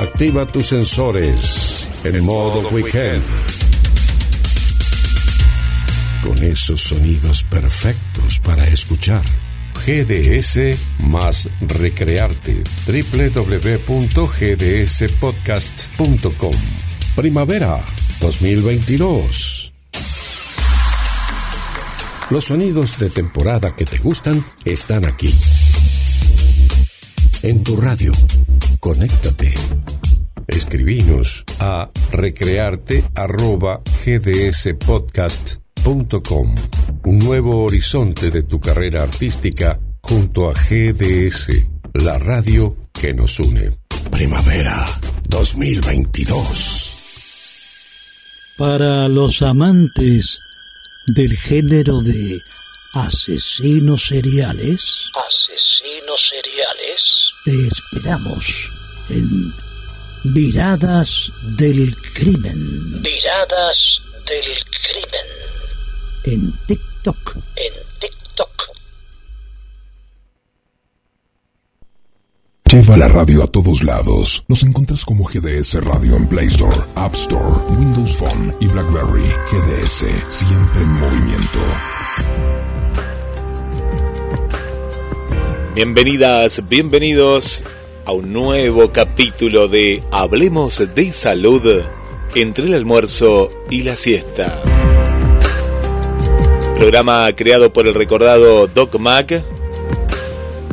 Activa tus sensores en modo weekend. Con esos sonidos perfectos para escuchar. GDS más recrearte. www.gdspodcast.com. Primavera 2022. Los sonidos de temporada que te gustan están aquí. En tu radio. Conéctate. Escribinos a recrearte.gdspodcast.com. Un nuevo horizonte de tu carrera artística junto a GDS, la radio que nos une. Primavera 2022. Para los amantes del género de asesinos seriales, asesinos seriales, te esperamos en Viradas del Crimen. Viradas del Crimen. En TikTok. En TikTok. Lleva la radio a todos lados. Nos encuentras como GDS Radio en Play Store, App Store, Windows Phone y BlackBerry. GDS, siempre en movimiento. Bienvenidas, bienvenidos a un nuevo capítulo de Hablemos de Salud entre el almuerzo y la siesta. Programa creado por el recordado Doc Mac.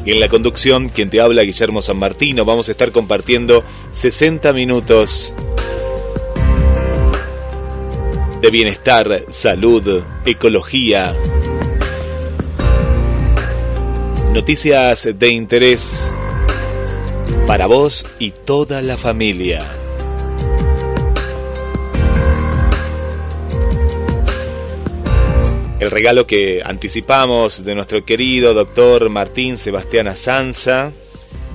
Y en la conducción, quien te habla, Guillermo San Martino, vamos a estar compartiendo 60 minutos de bienestar, salud, ecología, noticias de interés para vos y toda la familia. El regalo que anticipamos de nuestro querido doctor Martín Sebastián Azanza,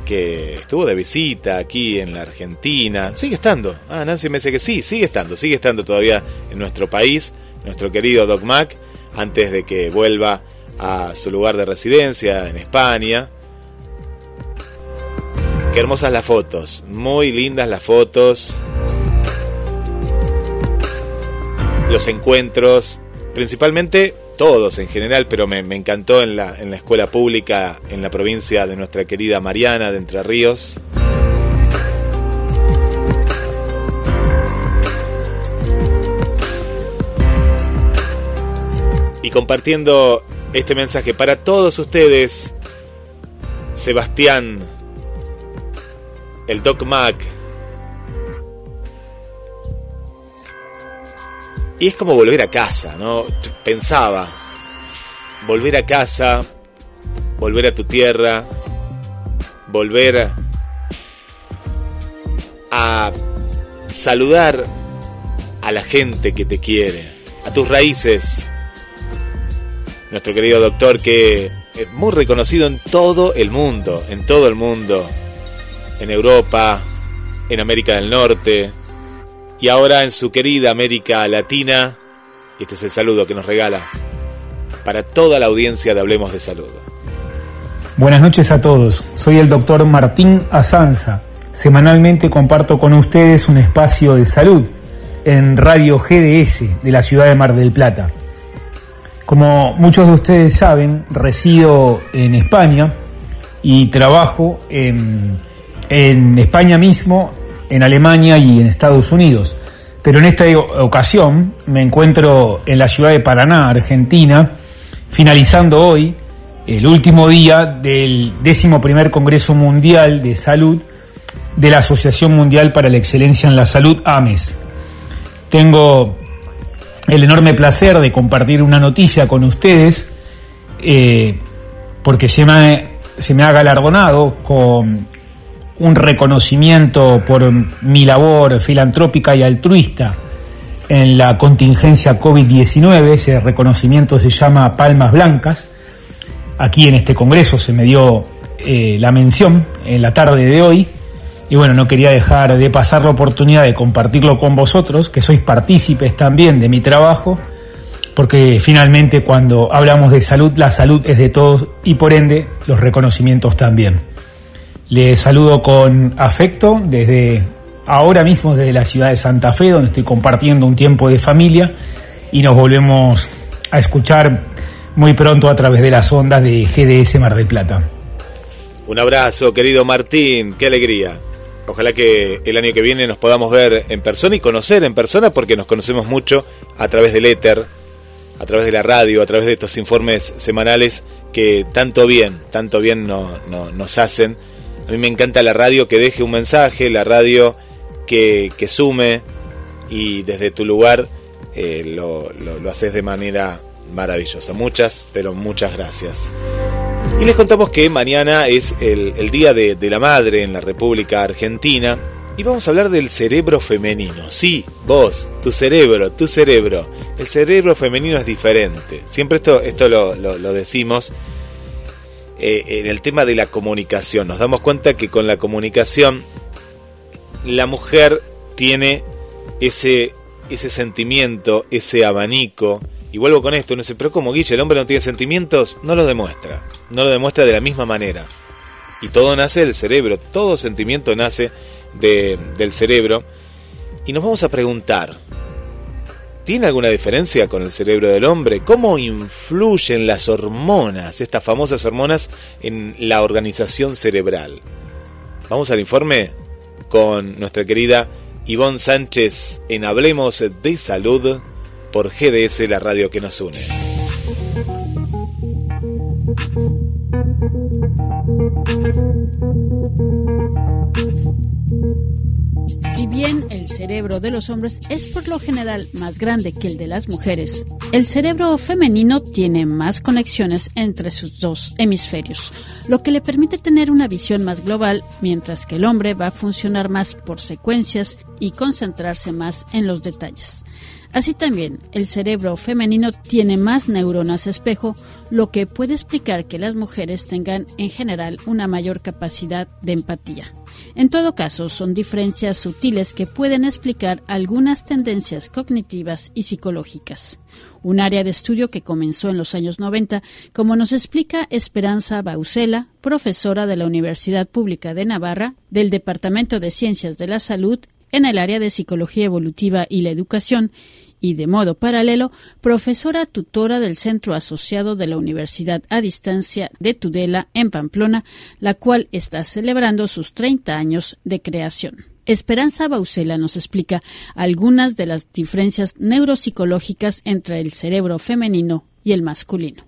que estuvo de visita aquí en la Argentina. Sigue estando. Ah, Nancy me dice que sí, sigue estando, sigue estando todavía en nuestro país, nuestro querido Doc Mac, antes de que vuelva a su lugar de residencia en España. Qué hermosas las fotos, muy lindas las fotos. Los encuentros, principalmente todos en general, pero me, me encantó en la, en la escuela pública en la provincia de nuestra querida Mariana de Entre Ríos. Y compartiendo este mensaje para todos ustedes, Sebastián, el Doc Mac. Y es como volver a casa, ¿no? Pensaba, volver a casa, volver a tu tierra, volver a saludar a la gente que te quiere, a tus raíces. Nuestro querido doctor que es muy reconocido en todo el mundo, en todo el mundo, en Europa, en América del Norte y ahora en su querida América Latina. Este es el saludo que nos regala para toda la audiencia de Hablemos de Salud. Buenas noches a todos, soy el doctor Martín Azanza. Semanalmente comparto con ustedes un espacio de salud en Radio GDS de la ciudad de Mar del Plata. Como muchos de ustedes saben, resido en España y trabajo en, en España mismo, en Alemania y en Estados Unidos. Pero en esta ocasión me encuentro en la ciudad de Paraná, Argentina, finalizando hoy el último día del décimo primer Congreso Mundial de Salud de la Asociación Mundial para la Excelencia en la Salud, AMES. Tengo el enorme placer de compartir una noticia con ustedes, eh, porque se me, se me ha galardonado con un reconocimiento por mi labor filantrópica y altruista en la contingencia COVID-19. Ese reconocimiento se llama Palmas Blancas. Aquí en este Congreso se me dio eh, la mención en la tarde de hoy. Y bueno, no quería dejar de pasar la oportunidad de compartirlo con vosotros, que sois partícipes también de mi trabajo, porque finalmente cuando hablamos de salud, la salud es de todos y por ende los reconocimientos también. Les saludo con afecto desde ahora mismo desde la ciudad de Santa Fe, donde estoy compartiendo un tiempo de familia y nos volvemos a escuchar muy pronto a través de las ondas de GDS Mar del Plata. Un abrazo, querido Martín, qué alegría. Ojalá que el año que viene nos podamos ver en persona y conocer en persona porque nos conocemos mucho a través del éter, a través de la radio, a través de estos informes semanales que tanto bien, tanto bien nos hacen. A mí me encanta la radio que deje un mensaje, la radio que, sume y desde tu lugar eh, lo, lo haces de manera maravillosa. Muchas, pero muchas gracias. Y les contamos que mañana es el, Día de, la Madre en la República Argentina. Y vamos a hablar del cerebro femenino. Sí, vos, tu cerebro, tu cerebro. El cerebro femenino es diferente. Siempre esto, esto lo, decimos eh, en el tema de la comunicación. Nos damos cuenta que con la comunicación la mujer tiene ese, ese sentimiento, ese abanico, y vuelvo con esto, no sé, pero como Guille, el hombre no tiene sentimientos, no lo demuestra. No lo demuestra de la misma manera. Y todo nace del cerebro, todo sentimiento nace del cerebro. Y nos vamos a preguntar, ¿tiene alguna diferencia con el cerebro del hombre? ¿Cómo influyen las hormonas, estas famosas hormonas, en la organización cerebral? Vamos al informe con nuestra querida Ivonne Sánchez en Hablemos de Salud por GDS, la radio que nos une. Cerebro de los hombres es por lo general más grande que el de las mujeres, el cerebro femenino tiene más conexiones entre sus dos hemisferios, lo que le permite tener una visión más global, mientras que el hombre va a funcionar más por secuencias y concentrarse más en los detalles. Así también, el cerebro femenino tiene más neuronas espejo, lo que puede explicar que las mujeres tengan en general una mayor capacidad de empatía. En todo caso, son diferencias sutiles que pueden explicar algunas tendencias cognitivas y psicológicas. Un área de estudio que comenzó en los años 90, como nos explica Esperanza Bausela, profesora de la Universidad Pública de Navarra, del Departamento de Ciencias de la Salud en el área de Psicología Evolutiva y la Educación y, de modo paralelo, profesora tutora del Centro Asociado de la Universidad a Distancia de Tudela en Pamplona, la cual está celebrando sus 30 años de creación. Esperanza Bausela nos explica algunas de las diferencias neuropsicológicas entre el cerebro femenino y el masculino.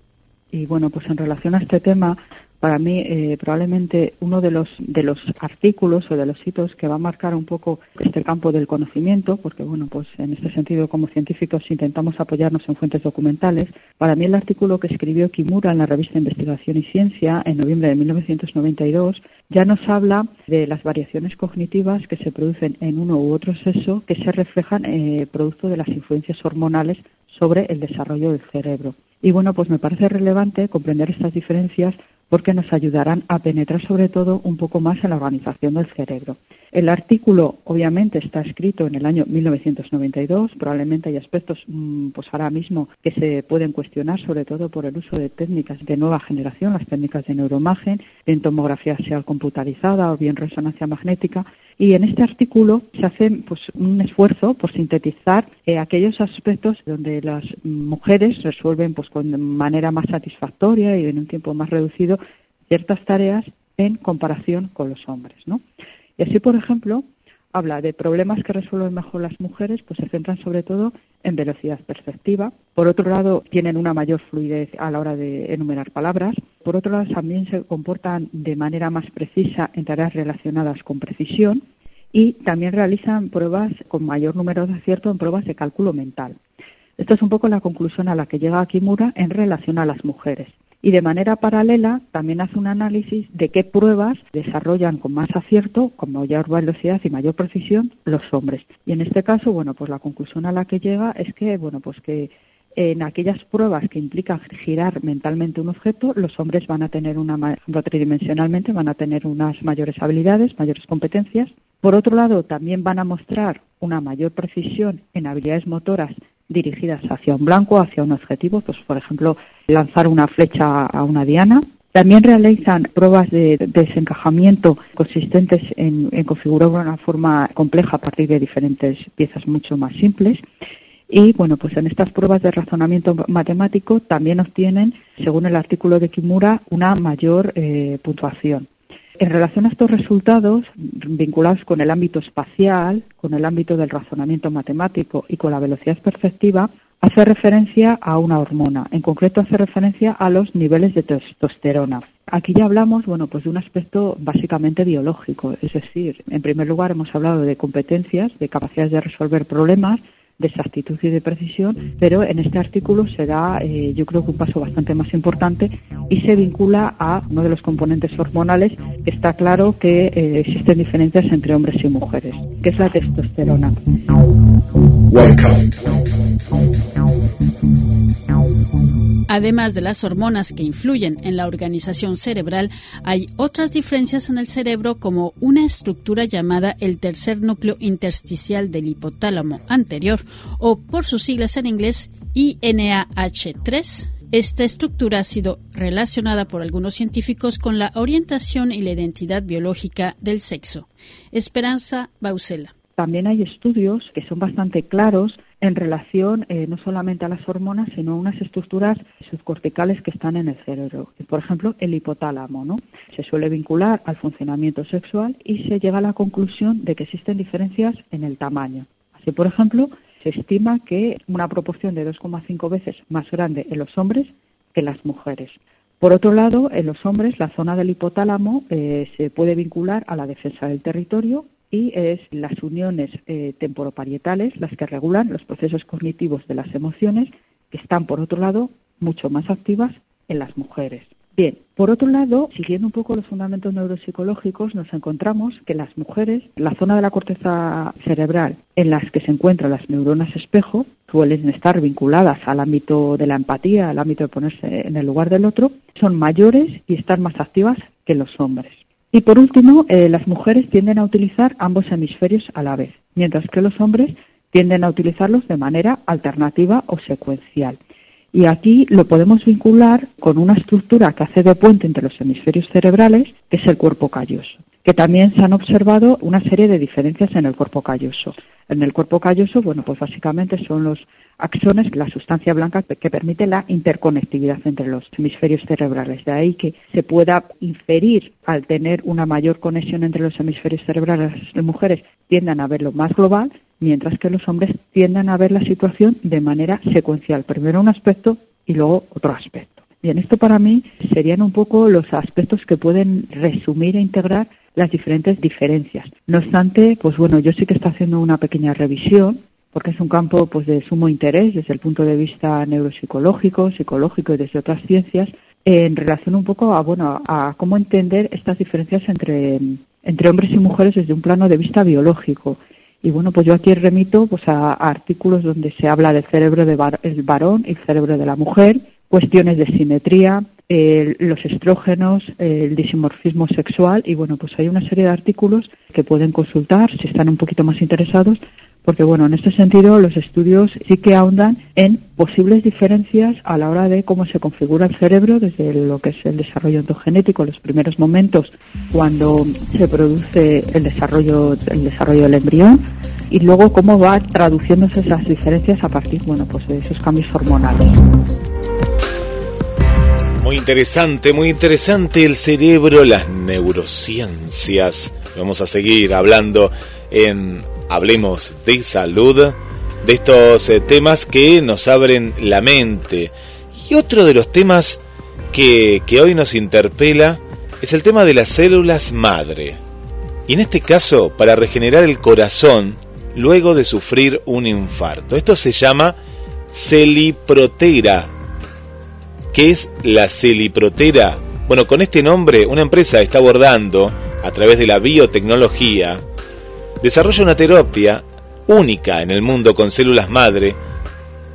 Y bueno, pues en relación a este tema, para mí eh, probablemente uno de los de los artículos o de los hitos que va a marcar un poco este campo del conocimiento, porque bueno, pues en este sentido como científicos intentamos apoyarnos en fuentes documentales. Para mí el artículo que escribió Kimura en la revista Investigación y Ciencia en noviembre de 1992 ya nos habla de las variaciones cognitivas que se producen en uno u otro sexo que se reflejan eh, producto de las influencias hormonales sobre el desarrollo del cerebro. Y bueno, pues me parece relevante comprender estas diferencias porque nos ayudarán a penetrar sobre todo un poco más en la organización del cerebro. El artículo obviamente está escrito en el año 1992, probablemente hay aspectos mm, pues ahora mismo que se pueden cuestionar sobre todo por el uso de técnicas de nueva generación, las técnicas de neuroimagen, en tomografía sea computarizada o bien resonancia magnética, y en este artículo se hace pues, un esfuerzo por sintetizar eh, aquellos aspectos donde las mujeres resuelven pues, con manera más satisfactoria y en un tiempo más reducido ciertas tareas en comparación con los hombres. ¿no? Y así, por ejemplo, habla de problemas que resuelven mejor las mujeres, pues se centran sobre todo en velocidad perceptiva. Por otro lado, tienen una mayor fluidez a la hora de enumerar palabras. Por otro lado, también se comportan de manera más precisa en tareas relacionadas con precisión y también realizan pruebas con mayor número de acierto en pruebas de cálculo mental. Esta es un poco la conclusión a la que llega Kimura en relación a las mujeres y de manera paralela también hace un análisis de qué pruebas desarrollan con más acierto, con mayor velocidad y mayor precisión los hombres. Y en este caso, bueno, pues la conclusión a la que llega es que, bueno, pues que en aquellas pruebas que implican girar mentalmente un objeto, los hombres van a tener una, tridimensionalmente, van a tener unas mayores habilidades, mayores competencias. Por otro lado, también van a mostrar una mayor precisión en habilidades motoras dirigidas hacia un blanco, hacia un objetivo, pues por ejemplo lanzar una flecha a una diana. También realizan pruebas de desencajamiento consistentes en, configurar una forma compleja a partir de diferentes piezas mucho más simples. Y bueno, pues en estas pruebas de razonamiento matemático también obtienen, según el artículo de Kimura, una mayor eh, puntuación. En relación a estos resultados, vinculados con el ámbito espacial, con el ámbito del razonamiento matemático y con la velocidad perceptiva, hace referencia a una hormona. En concreto, hace referencia a los niveles de testosterona. Aquí ya hablamos, bueno, pues de un aspecto básicamente biológico, es decir, en primer lugar hemos hablado de competencias, de capacidades de resolver problemas, de exactitud y de precisión, pero en este artículo se da, eh, yo creo que un paso bastante más importante y se vincula a uno de los componentes hormonales que está claro que eh, existen diferencias entre hombres y mujeres, que es la testosterona. Además de las hormonas que influyen en la organización cerebral, hay otras diferencias en el cerebro como una estructura llamada el tercer núcleo intersticial del hipotálamo anterior o por sus siglas en inglés INAH3. Esta estructura ha sido relacionada por algunos científicos con la orientación y la identidad biológica del sexo. Esperanza Bausela. También hay estudios que son bastante claros en relación eh, no solamente a las hormonas, sino a unas estructuras subcorticales que están en el cerebro. Por ejemplo, el hipotálamo, ¿no? Se suele vincular al funcionamiento sexual y se llega a la conclusión de que existen diferencias en el tamaño. Así, por ejemplo, se estima que una proporción de 2,5 veces más grande en los hombres que en las mujeres. Por otro lado, en los hombres, la zona del hipotálamo eh, se puede vincular a la defensa del territorio y es las uniones eh, temporoparietales las que regulan los procesos cognitivos de las emociones que están, por otro lado, mucho más activas en las mujeres. Bien, por otro lado, siguiendo un poco los fundamentos neuropsicológicos, nos encontramos que las mujeres, la zona de la corteza cerebral en las que se encuentran las neuronas espejo, suelen estar vinculadas al ámbito de la empatía, al ámbito de ponerse en el lugar del otro, son mayores y están más activas que los hombres. Y por último, eh, las mujeres tienden a utilizar ambos hemisferios a la vez, mientras que los hombres tienden a utilizarlos de manera alternativa o secuencial. Y aquí lo podemos vincular con una estructura que hace de puente entre los hemisferios cerebrales, que es el cuerpo calloso, que también se han observado una serie de diferencias en el cuerpo calloso. En el cuerpo calloso, bueno, pues básicamente son los axones, la sustancia blanca que permite la interconectividad entre los hemisferios cerebrales. De ahí que se pueda inferir al tener una mayor conexión entre los hemisferios cerebrales, las mujeres tiendan a verlo más global, mientras que los hombres tiendan a ver la situación de manera secuencial. Primero un aspecto y luego otro aspecto. Bien, esto para mí serían un poco los aspectos que pueden resumir e integrar las diferentes diferencias. No obstante, pues bueno, yo sí que estoy haciendo una pequeña revisión porque es un campo pues de sumo interés desde el punto de vista neuropsicológico, psicológico y desde otras ciencias en relación un poco a bueno a cómo entender estas diferencias entre entre hombres y mujeres desde un plano de vista biológico. Y bueno, pues yo aquí remito pues a, artículos donde se habla del cerebro del varón y el cerebro de la mujer, cuestiones de simetría, los estrógenos, el disimorfismo sexual y bueno, pues hay una serie de artículos que pueden consultar si están un poquito más interesados porque bueno, en este sentido los estudios sí que ahondan en posibles diferencias a la hora de cómo se configura el cerebro desde lo que es el desarrollo endogenético, los primeros momentos cuando se produce el desarrollo, el desarrollo del embrión y luego cómo va traduciéndose esas diferencias a partir, bueno, pues de esos cambios hormonales. Muy interesante, muy interesante el cerebro, las neurociencias. Vamos a seguir hablando en hablemos de salud, de estos eh, temas que nos abren la mente. Y otro de los temas que, que hoy nos interpela es el tema de las células madre. Y en este caso, para regenerar el corazón luego de sufrir un infarto. Esto se llama celiprotera. ¿Qué es la celiprotera? Bueno, con este nombre una empresa está abordando, a través de la biotecnología, desarrolla una terapia única en el mundo con células madre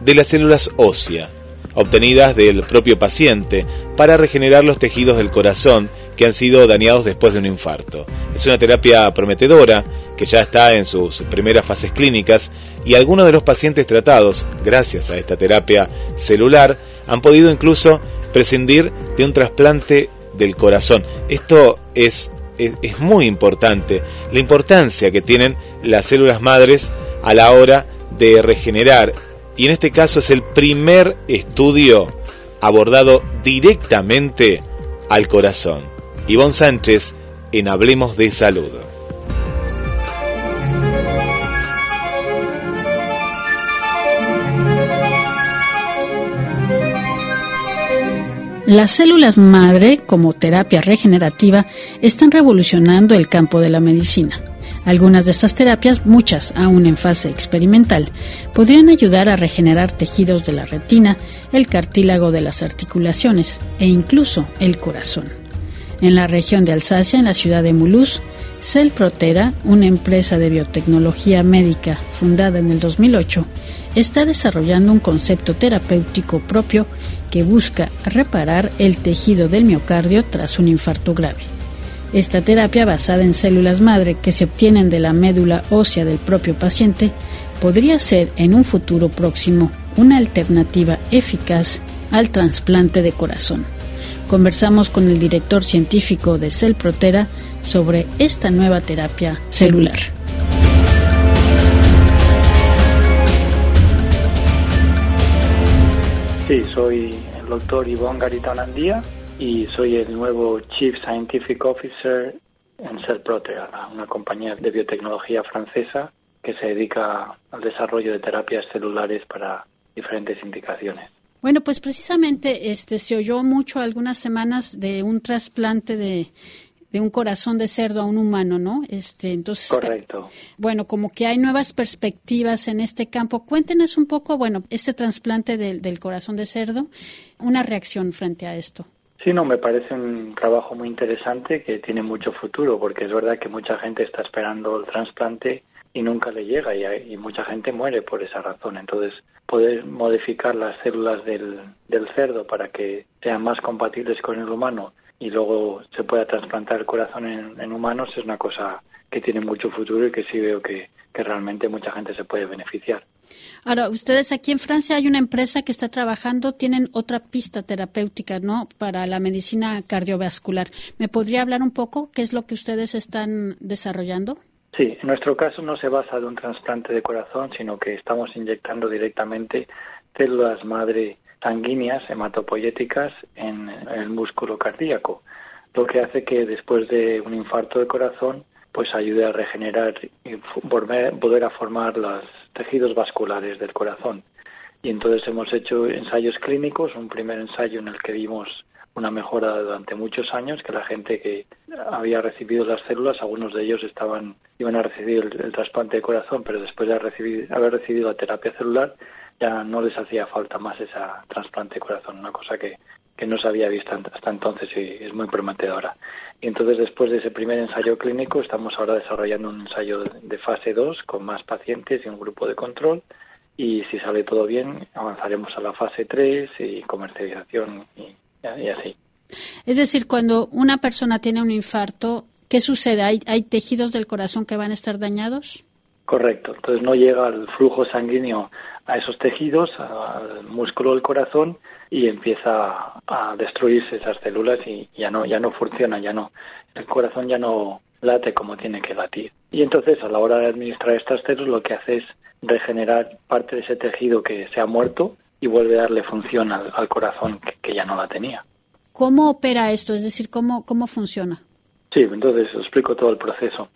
de las células óseas, obtenidas del propio paciente para regenerar los tejidos del corazón que han sido dañados después de un infarto. Es una terapia prometedora que ya está en sus primeras fases clínicas y algunos de los pacientes tratados, gracias a esta terapia celular, han podido incluso prescindir de un trasplante del corazón. Esto es, es, muy importante, la importancia que tienen las células madres a la hora de regenerar. Y en este caso es el primer estudio abordado directamente al corazón. Ivonne Sánchez en Hablemos de Salud. Las células madre, como terapia regenerativa, están revolucionando el campo de la medicina. Algunas de estas terapias, muchas aún en fase experimental, podrían ayudar a regenerar tejidos de la retina, el cartílago de las articulaciones e incluso el corazón. En la región de Alsacia, en la ciudad de Mulhouse, Cell Protera, una empresa de biotecnología médica fundada en el 2008, está desarrollando un concepto terapéutico propio que busca reparar el tejido del miocardio tras un infarto grave. Esta terapia basada en células madre que se obtienen de la médula ósea del propio paciente podría ser en un futuro próximo una alternativa eficaz al trasplante de corazón. Conversamos con el director científico de Protera sobre esta nueva terapia celular. Sí, soy el doctor Ivonne Garita Andía y soy el nuevo Chief Scientific Officer en Cellprotera, una compañía de biotecnología francesa que se dedica al desarrollo de terapias celulares para diferentes indicaciones. Bueno, pues precisamente este se oyó mucho algunas semanas de un trasplante de de un corazón de cerdo a un humano, ¿no? Este, entonces, Correcto. Bueno, como que hay nuevas perspectivas en este campo. Cuéntenos un poco, bueno, este trasplante del, del corazón de cerdo, una reacción frente a esto. Sí, no, me parece un trabajo muy interesante que tiene mucho futuro, porque es verdad que mucha gente está esperando el trasplante y nunca le llega y, y mucha gente muere por esa razón. Entonces, poder modificar las células del, del cerdo para que sean más compatibles con el humano y luego se pueda trasplantar el corazón en, humanos es una cosa que tiene mucho futuro y que sí veo que, realmente mucha gente se puede beneficiar. Ahora, ustedes aquí en Francia hay una empresa que está trabajando, tienen otra pista terapéutica, ¿no? Para la medicina cardiovascular. ¿Me podría hablar un poco qué es lo que ustedes están desarrollando? Sí, en nuestro caso no se basa de un trasplante de corazón, sino que estamos inyectando directamente células madre sanguíneas hematopoyéticas en el músculo cardíaco, lo que hace que después de un infarto de corazón pues ayude a regenerar y volver a formar los tejidos vasculares del corazón. Y entonces hemos hecho ensayos clínicos, un primer ensayo en el que vimos una mejora durante muchos años, que la gente que había recibido las células, algunos de ellos estaban iban a recibir el, trasplante de corazón, pero después de haber recibido la terapia celular, ya no les hacía falta más esa trasplante de corazón, una cosa que, que no se había visto hasta entonces y es muy prometedora. Y entonces después de ese primer ensayo clínico estamos ahora desarrollando un ensayo de fase 2 con más pacientes y un grupo de control y si sale todo bien avanzaremos a la fase 3 y comercialización y, así. Es decir, cuando una persona tiene un infarto, ¿qué sucede? ¿Hay, ¿Hay tejidos del corazón que van a estar dañados? Correcto, entonces no llega el flujo sanguíneo a esos tejidos, al músculo del corazón y empieza a destruirse esas células y ya no, ya no funciona, ya no, el corazón ya no late como tiene que latir. Y entonces a la hora de administrar estas células lo que hace es regenerar parte de ese tejido que se ha muerto y vuelve a darle función al, corazón que, ya no la tenía. ¿Cómo opera esto? Es decir, ¿cómo, cómo funciona? Sí, entonces explico todo el proceso.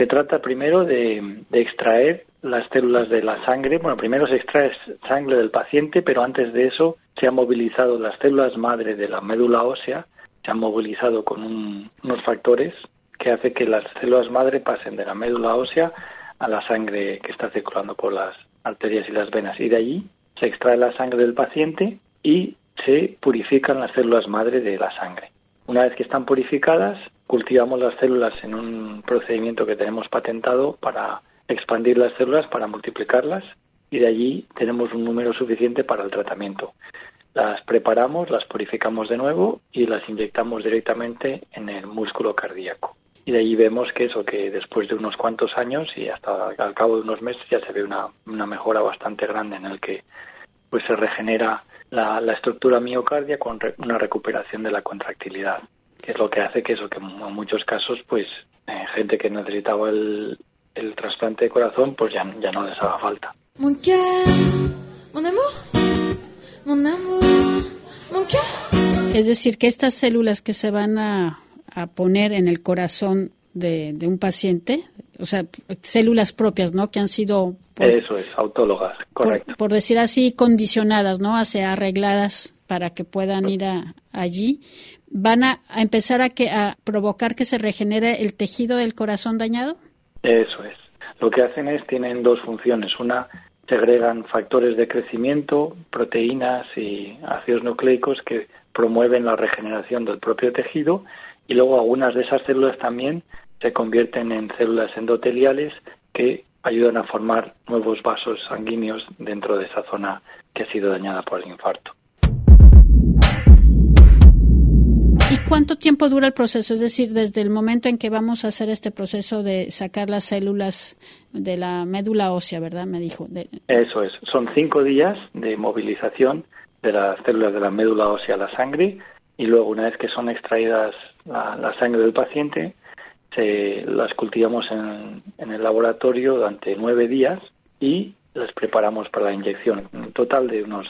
Se trata primero de, extraer las células de la sangre. Bueno, primero se extrae sangre del paciente, pero antes de eso se han movilizado las células madre de la médula ósea, se han movilizado con unos factores que hace que las células madre pasen de la médula ósea a la sangre que está circulando por las arterias y las venas. Y de allí se extrae la sangre del paciente y se purifican las células madre de la sangre. Una vez que están purificadas, cultivamos las células en un procedimiento que tenemos patentado para expandir las células, para multiplicarlas y de allí tenemos un número suficiente para el tratamiento. Las preparamos, las purificamos de nuevo y las inyectamos directamente en el músculo cardíaco. Y de allí vemos que eso, que después de unos cuantos años y hasta al cabo de unos meses ya se ve una, mejora bastante grande en el que pues se regenera la, estructura miocardia con una recuperación de la contractilidad, es lo que hace que eso, que en muchos casos, pues, eh, gente que necesitaba el, el trasplante de corazón, pues ya, ya no les haga falta. Mon cœur, mon amour, mon amour, mon cœur. Es decir, que estas células que se van a, a poner en el corazón de, de un paciente, o sea, células propias, ¿no? Que han sido, por, Eso es, autólogas, por, correcto. por decir así, condicionadas, ¿no? Hacia arregladas para que puedan ir a- allí. ¿Van a, a empezar a, que, a provocar que se regenere el tejido del corazón dañado? Eso es. Lo que hacen es, tienen dos funciones. Una, segregan factores de crecimiento, proteínas y ácidos nucleicos que promueven la regeneración del propio tejido y luego algunas de esas células también se convierten en células endoteliales que ayudan a formar nuevos vasos sanguíneos dentro de esa zona que ha sido dañada por el infarto. Cuánto tiempo dura el proceso? Es decir, desde el momento en que vamos a hacer este proceso de sacar las células de la médula ósea, ¿verdad? Me dijo. de- Eso es. Son cinco días de movilización de las células de la médula ósea a la sangre y luego una vez que son extraídas la, sangre del paciente, se las cultivamos en, en el laboratorio durante nueve días y las preparamos para la inyección. Un total de unos,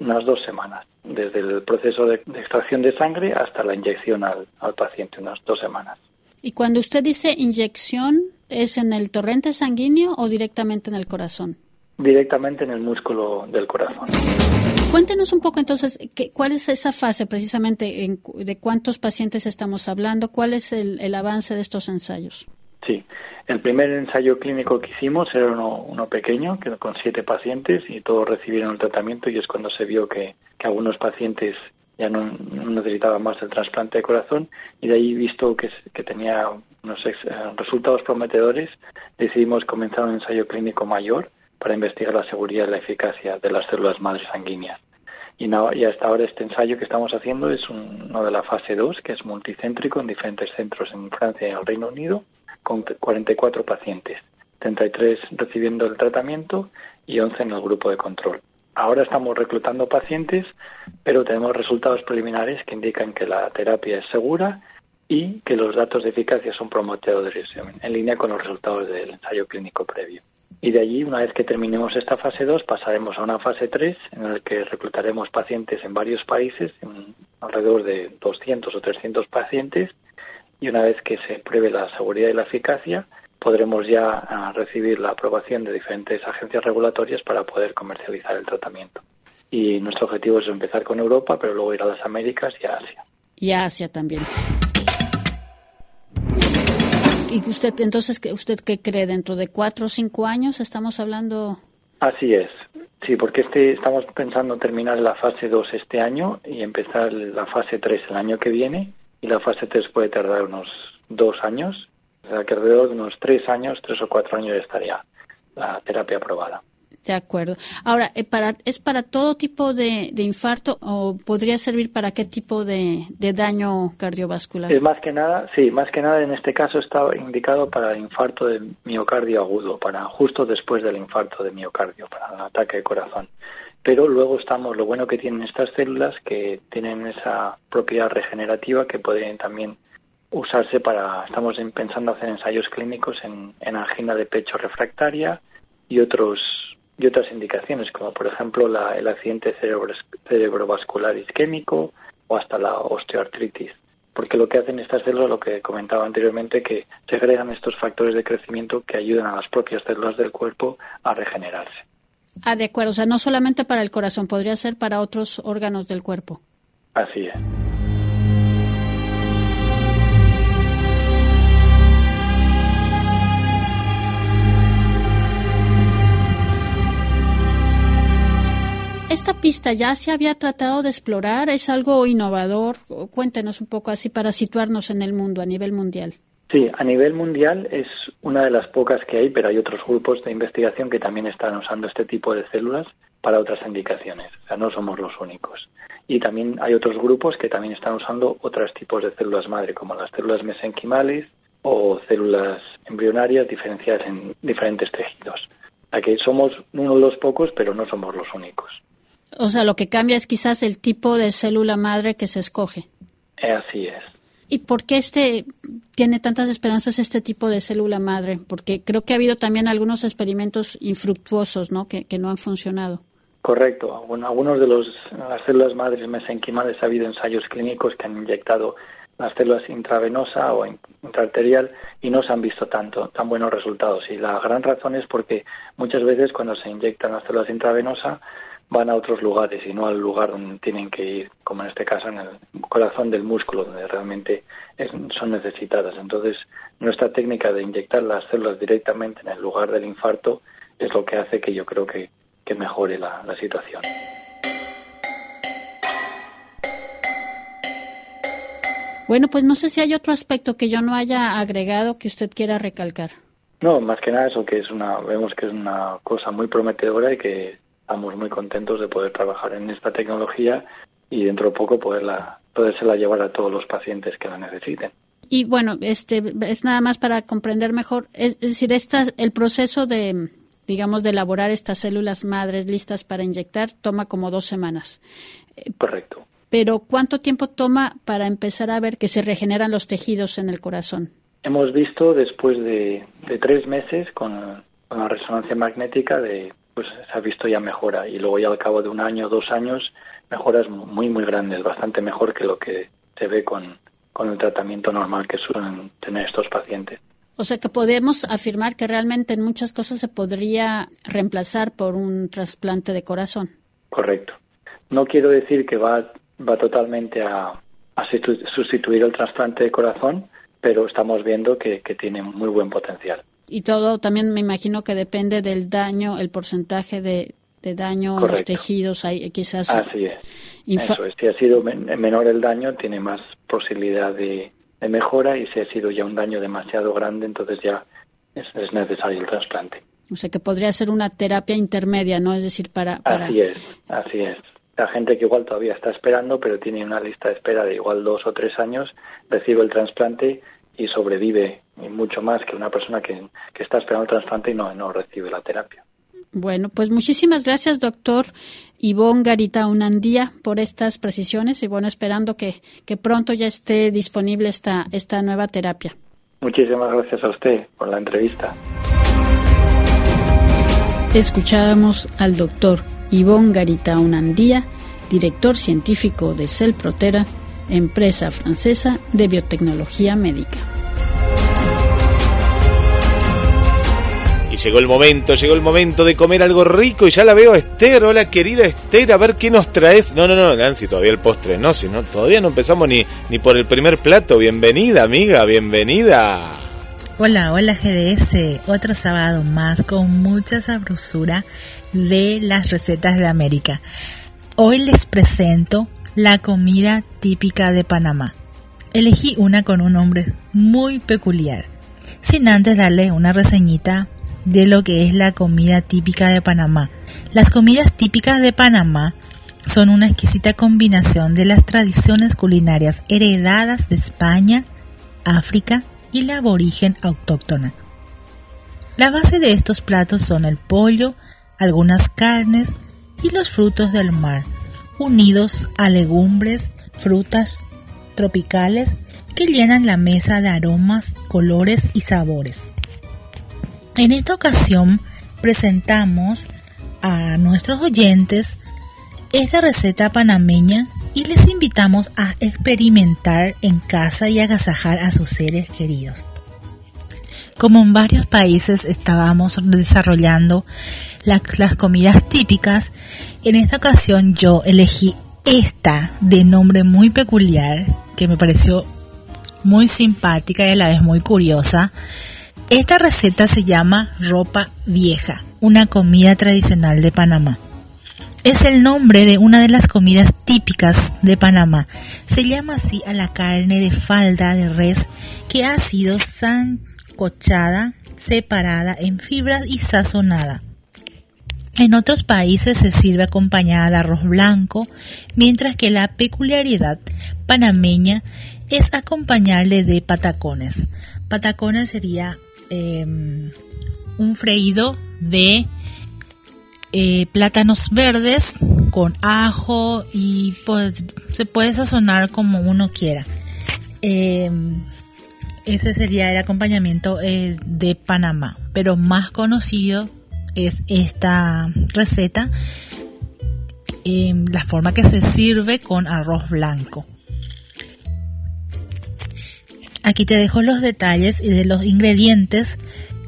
unas dos semanas, desde el proceso de, de extracción de sangre hasta la inyección al, al paciente, unas dos semanas. y cuando usted dice inyección, ¿es en el torrente sanguíneo o directamente en el corazón? Directamente en el músculo del corazón. Cuéntenos un poco entonces, ¿qué- ¿cuál es esa fase precisamente? En, ¿De cuántos pacientes estamos hablando? ¿Cuál es el, el avance de estos ensayos? Sí, el primer ensayo clínico que hicimos era uno, pequeño, que con siete pacientes y todos recibieron el tratamiento y es cuando se vio que, algunos pacientes ya no, necesitaban más el trasplante de corazón y de ahí visto que, tenía unos ex- eh, resultados prometedores, decidimos comenzar un ensayo clínico mayor para investigar la seguridad y la eficacia de las células madres sanguíneas. Y, no- hasta ahora este ensayo que estamos haciendo es un- uno de la fase 2, que es multicéntrico en diferentes centros en Francia y en el Reino Unido, con 44 pacientes, 33 recibiendo el tratamiento y 11 en el grupo de control. Ahora estamos reclutando pacientes, pero tenemos resultados preliminares que indican que la terapia es segura y que los datos de eficacia son prometedores, en, línea con los resultados del ensayo clínico previo. Y de allí, una vez que terminemos esta fase 2, pasaremos a una fase 3 en la que reclutaremos pacientes en varios países, en alrededor de 200 o 300 pacientes, y una vez que se pruebe la seguridad y la eficacia, podremos ya ah, recibir la aprobación de diferentes agencias regulatorias para poder comercializar el tratamiento. Y nuestro objetivo es empezar con Europa, pero luego ir a las Américas y a Asia. Y a Asia también. ¿Y usted, entonces, qué- usted qué cree? ¿Dentro de cuatro o cinco años estamos hablando? Así es. Sí, porque este estamos pensando terminar la fase 2 este año y empezar la fase 3 el año que viene y la fase 3 puede tardar unos dos años, o sea que alrededor de unos tres años, tres o cuatro años ya estaría la terapia aprobada. De acuerdo. Ahora, eh, para, ¿es para todo tipo de, de infarto o podría servir para qué tipo de, de daño cardiovascular? Es más que nada, sí, más que nada en este caso está indicado para el infarto de miocardio agudo, para justo después del infarto de miocardio, para el ataque de corazón. Pero luego estamos, lo bueno que tienen estas células, que tienen esa propiedad regenerativa que podrían también usarse para, estamos en- pensando hacer ensayos clínicos en, angina de pecho refractaria y otros y otras indicaciones, como por ejemplo el accidente cerebro- cerebrovascular isquémico o hasta la osteoartritis. Porque lo que hacen estas células, lo que comentaba anteriormente, que segregan estos factores de crecimiento que ayudan a las propias células del cuerpo a regenerarse. Ah, de acuerdo. O sea, no solamente para el corazón, podría ser para otros órganos del cuerpo. Así es. ¿Esta pista ya se había tratado de explorar? ¿Es algo innovador? Cuéntenos un poco así para situarnos en el mundo, a nivel mundial. Sí, a nivel mundial es una de las pocas que hay, pero hay otros grupos de investigación que también están usando este tipo de células para otras indicaciones. O sea, no somos los únicos. Y también hay otros grupos que también están usando otros tipos de células madre, como las células mesenquimales o células embrionarias diferenciadas en diferentes tejidos. O sea, que somos uno de los pocos, pero no somos los únicos. O sea, lo que cambia es quizás el tipo de célula madre que se escoge. Así es. ¿Y por qué este tiene tantas esperanzas este tipo de célula madre? Porque creo que ha habido también algunos experimentos infructuosos, ¿no? Que, que no han funcionado. Correcto. Bueno, algunos de los las células madres mesenquimales ha habido ensayos clínicos que han inyectado las células intravenosa o intraarterial y no se han visto tanto tan buenos resultados. Y la gran razón es porque muchas veces cuando se inyectan las células intravenosa van a otros lugares y no al lugar donde tienen que ir, como en este caso en el corazón del músculo, donde realmente son necesitadas. Entonces, nuestra técnica de inyectar las células directamente en el lugar del infarto es lo que hace que yo creo que, que mejore la, la situación. Bueno, pues no sé si hay otro aspecto que yo no haya agregado que usted quiera recalcar. No, más que nada eso que es una, vemos que es una cosa muy prometedora y que estamos muy contentos de poder trabajar en esta tecnología y dentro de poco poderla, podérsela llevar a todos los pacientes que la necesiten. Y bueno, este es nada más para comprender mejor, es, decir, esta, el proceso de, digamos, de elaborar estas células madres listas para inyectar toma como dos semanas. Correcto. Pero ¿cuánto tiempo toma para empezar a ver que se regeneran los tejidos en el corazón? Hemos visto después de, de tres meses con, con la resonancia magnética de pues se ha visto ya mejora y luego ya al cabo de un año, dos años, mejoras muy, muy grandes, bastante mejor que lo que se ve con, con el tratamiento normal que suelen tener estos pacientes. O sea que podemos afirmar que realmente en muchas cosas se podría reemplazar por un trasplante de corazón. Correcto. No quiero decir que va, va totalmente a, a sustituir el trasplante de corazón, pero estamos viendo que, que tiene muy buen potencial y todo también me imagino que depende del daño, el porcentaje de, daño en los tejidos. Hay quizás. Así es. Eso es. Si ha sido menor el daño, tiene más posibilidad de, mejora y si ha sido ya un daño demasiado grande, entonces ya es, necesario el trasplante. O sea que podría ser una terapia intermedia, ¿no? Es decir, para, para... Así es, así es. La gente que igual todavía está esperando, pero tiene una lista de espera de igual dos o tres años, recibe el trasplante y sobrevive mucho más que una persona que, está esperando el trasplante y no, no recibe la terapia. Bueno, pues muchísimas gracias, doctor Ivonne Garita Unandía, por estas precisiones y bueno, esperando que, que pronto ya esté disponible esta, esta nueva terapia. Muchísimas gracias a usted por la entrevista. Escuchábamos al doctor Ivonne Garita Unandía, director científico de Cell Protera, empresa francesa de biotecnología médica. Y llegó el momento, llegó el momento de comer algo rico y ya la veo Esther. Hola querida Esther, a ver qué nos traes. No, no, no, Nancy, todavía el postre no, si no, todavía no empezamos ni, ni por el primer plato. Bienvenida, amiga, bienvenida. Hola, hola GDS, otro sábado más con mucha sabrosura de las recetas de América. Hoy les presento la comida típica de Panamá. Elegí una con un nombre muy peculiar, sin antes darle una reseñita de lo que es la comida típica de Panamá. Las comidas típicas de Panamá son una exquisita combinación de las tradiciones culinarias heredadas de España, África y la aborigen autóctona. La base de estos platos son el pollo, algunas carnes y los frutos del mar, unidos a legumbres, frutas tropicales que llenan la mesa de aromas, colores y sabores. En esta ocasión presentamos a nuestros oyentes esta receta panameña y les invitamos a experimentar en casa y agasajar a sus seres queridos. Como en varios países estábamos desarrollando las comidas típicas, en esta ocasión yo elegí esta de nombre muy peculiar que me pareció muy simpática y a la vez muy curiosa. Esta receta se llama ropa vieja, una comida tradicional de Panamá. Es el nombre de una de las comidas típicas de Panamá. Se llama así a la carne de falda de res que ha sido sancochada, separada en fibras y sazonada. En otros países se sirve acompañada de arroz blanco, mientras que la peculiaridad panameña es acompañarle de patacones. Patacones sería em, un freído de eh, plátanos verdes con ajo y pues, se puede sazonar como uno quiera. Eh, ese sería el acompañamiento eh, de Panamá, pero más conocido es esta receta la forma que se sirve con arroz blanco. Aquí te dejo los detalles y de los ingredientes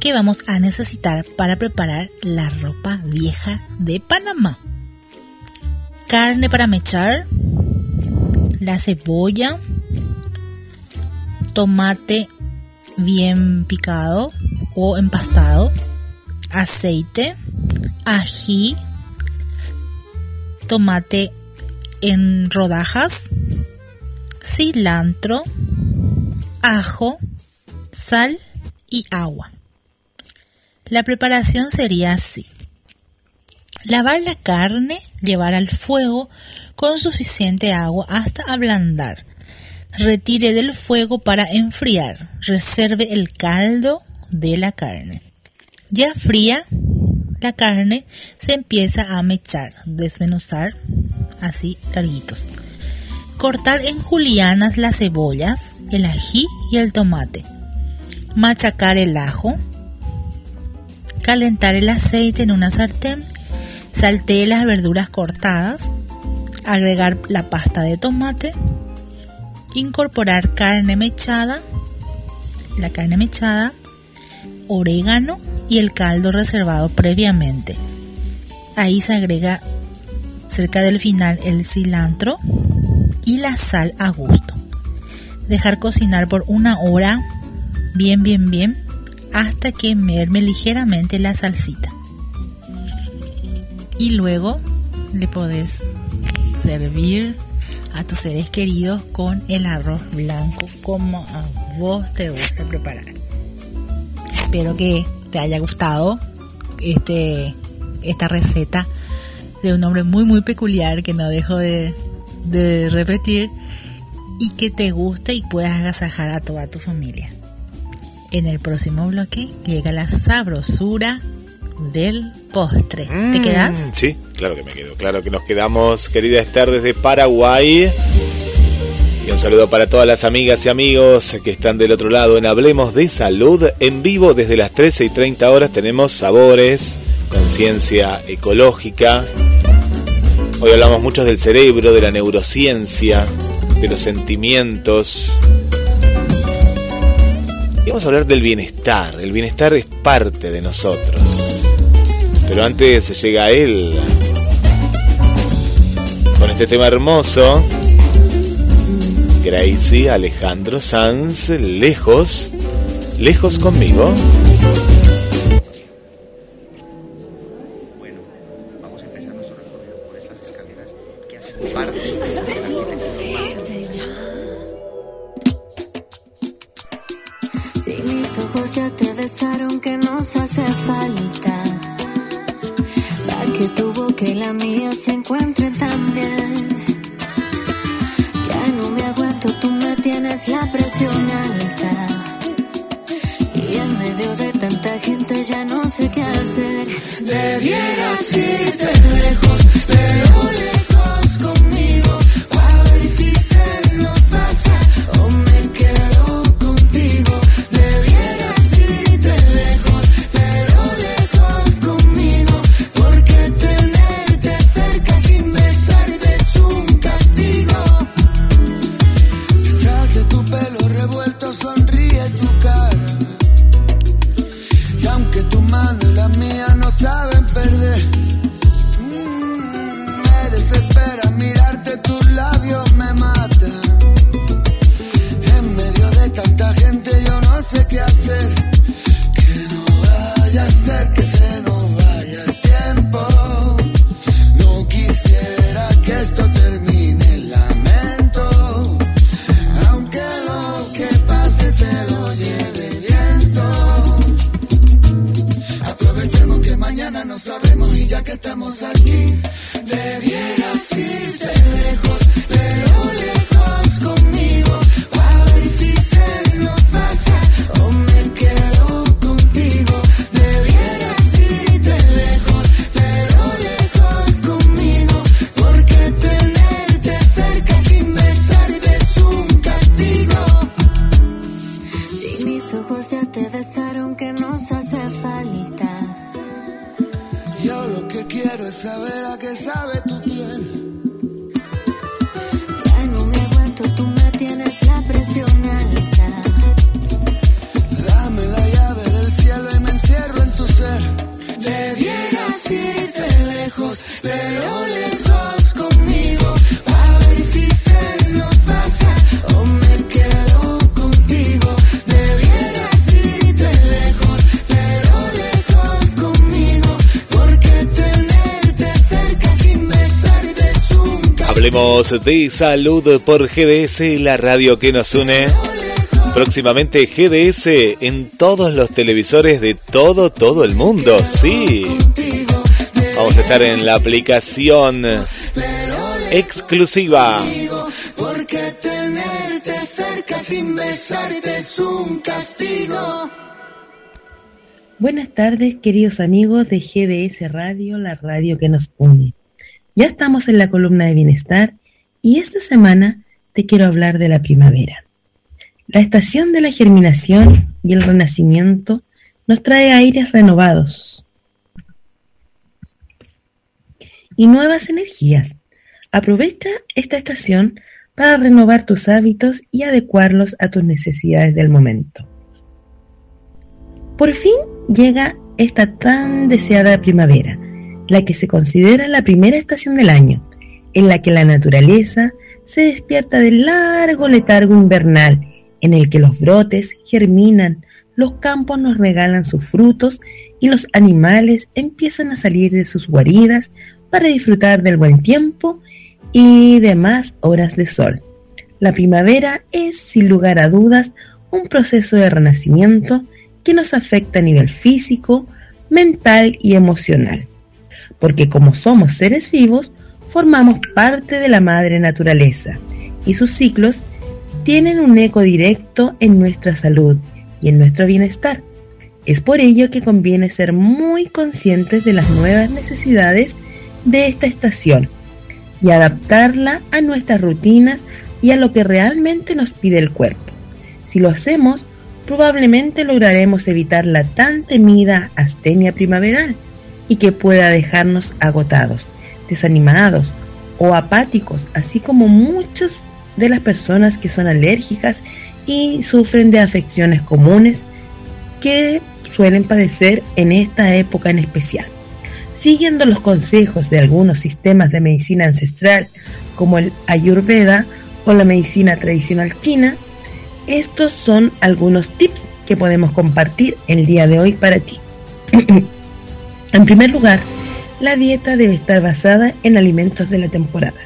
que vamos a necesitar para preparar la ropa vieja de Panamá. Carne para mechar, la cebolla, tomate bien picado o empastado, aceite, ají, tomate en rodajas, cilantro, ajo, sal y agua. La preparación sería así. Lavar la carne, llevar al fuego con suficiente agua hasta ablandar. Retire del fuego para enfriar. Reserve el caldo de la carne. Ya fría la carne, se empieza a mechar, desmenuzar así larguitos. Cortar en julianas las cebollas, el ají y el tomate. Machacar el ajo. Calentar el aceite en una sartén. Saltee las verduras cortadas. Agregar la pasta de tomate. Incorporar carne mechada. La carne mechada. Orégano y el caldo reservado previamente. Ahí se agrega cerca del final el cilantro y la sal a gusto. Dejar cocinar por una hora bien bien bien hasta que merme ligeramente la salsita. Y luego le podés servir a tus seres queridos con el arroz blanco como a vos te gusta preparar. Espero que te haya gustado este, esta receta de un hombre muy muy peculiar que no dejo de, de repetir y que te guste y puedas agasajar a toda tu familia. En el próximo bloque llega la sabrosura del postre. ¿Te Mm, quedas? Sí, claro que me quedo. Claro que nos quedamos, querida Esther, desde Paraguay. Y un saludo para todas las amigas y amigos que están del otro lado en Hablemos de Salud. En vivo desde las 13 y 30 horas tenemos sabores, conciencia ecológica. Hoy hablamos mucho del cerebro, de la neurociencia, de los sentimientos. Y vamos a hablar del bienestar. El bienestar es parte de nosotros. Pero antes llega él con este tema hermoso. Gracie Alejandro Sanz, lejos, lejos conmigo. Si mis que tu boca y la mía se encuentren también. Ya no me aguanto, tú me tienes la presión alta. Y en medio de tanta gente ya no sé qué hacer. Debieras irte lejos, pero lejos Hablemos de salud por GDS, la radio que nos une. Próximamente GDS en todos los televisores de todo, todo el mundo. Sí. Vamos a estar en la aplicación exclusiva. Porque tenerte cerca sin besarte es un castigo. Buenas tardes, queridos amigos de GDS Radio, la radio que nos une. Ya estamos en la columna de bienestar y esta semana te quiero hablar de la primavera. La estación de la germinación y el renacimiento nos trae aires renovados y nuevas energías. Aprovecha esta estación para renovar tus hábitos y adecuarlos a tus necesidades del momento. Por fin llega esta tan deseada primavera, la que se considera la primera estación del año, en la que la naturaleza se despierta del largo letargo invernal, en el que los brotes germinan, los campos nos regalan sus frutos y los animales empiezan a salir de sus guaridas para disfrutar del buen tiempo y de más horas de sol. La primavera es, sin lugar a dudas, un proceso de renacimiento que nos afecta a nivel físico, mental y emocional, porque como somos seres vivos, formamos parte de la madre naturaleza y sus ciclos tienen un eco directo en nuestra salud y en nuestro bienestar. Es por ello que conviene ser muy conscientes de las nuevas necesidades de esta estación y adaptarla a nuestras rutinas y a lo que realmente nos pide el cuerpo. Si lo hacemos, probablemente lograremos evitar la tan temida astenia primaveral y que pueda dejarnos agotados, desanimados o apáticos, así como muchas de las personas que son alérgicas y sufren de afecciones comunes que suelen padecer en esta época en especial. Siguiendo los consejos de algunos sistemas de medicina ancestral como el Ayurveda o la medicina tradicional china, estos son algunos tips que podemos compartir el día de hoy para ti. en primer lugar, la dieta debe estar basada en alimentos de la temporada.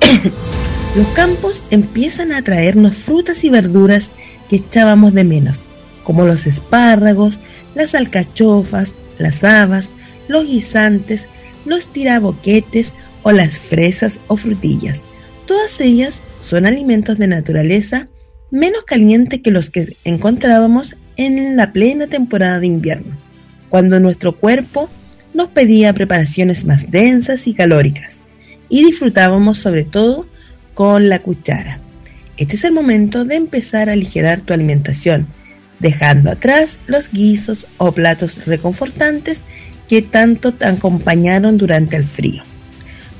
Los campos empiezan a traernos frutas y verduras que echábamos de menos, como los espárragos, las alcachofas, las habas, los guisantes, los tiraboquetes o las fresas o frutillas. Todas ellas son alimentos de naturaleza menos caliente que los que encontrábamos en la plena temporada de invierno, cuando nuestro cuerpo nos pedía preparaciones más densas y calóricas, y disfrutábamos sobre todo con la cuchara. Este es el momento de empezar a aligerar tu alimentación, dejando atrás los guisos o platos reconfortantes que tanto te acompañaron durante el frío,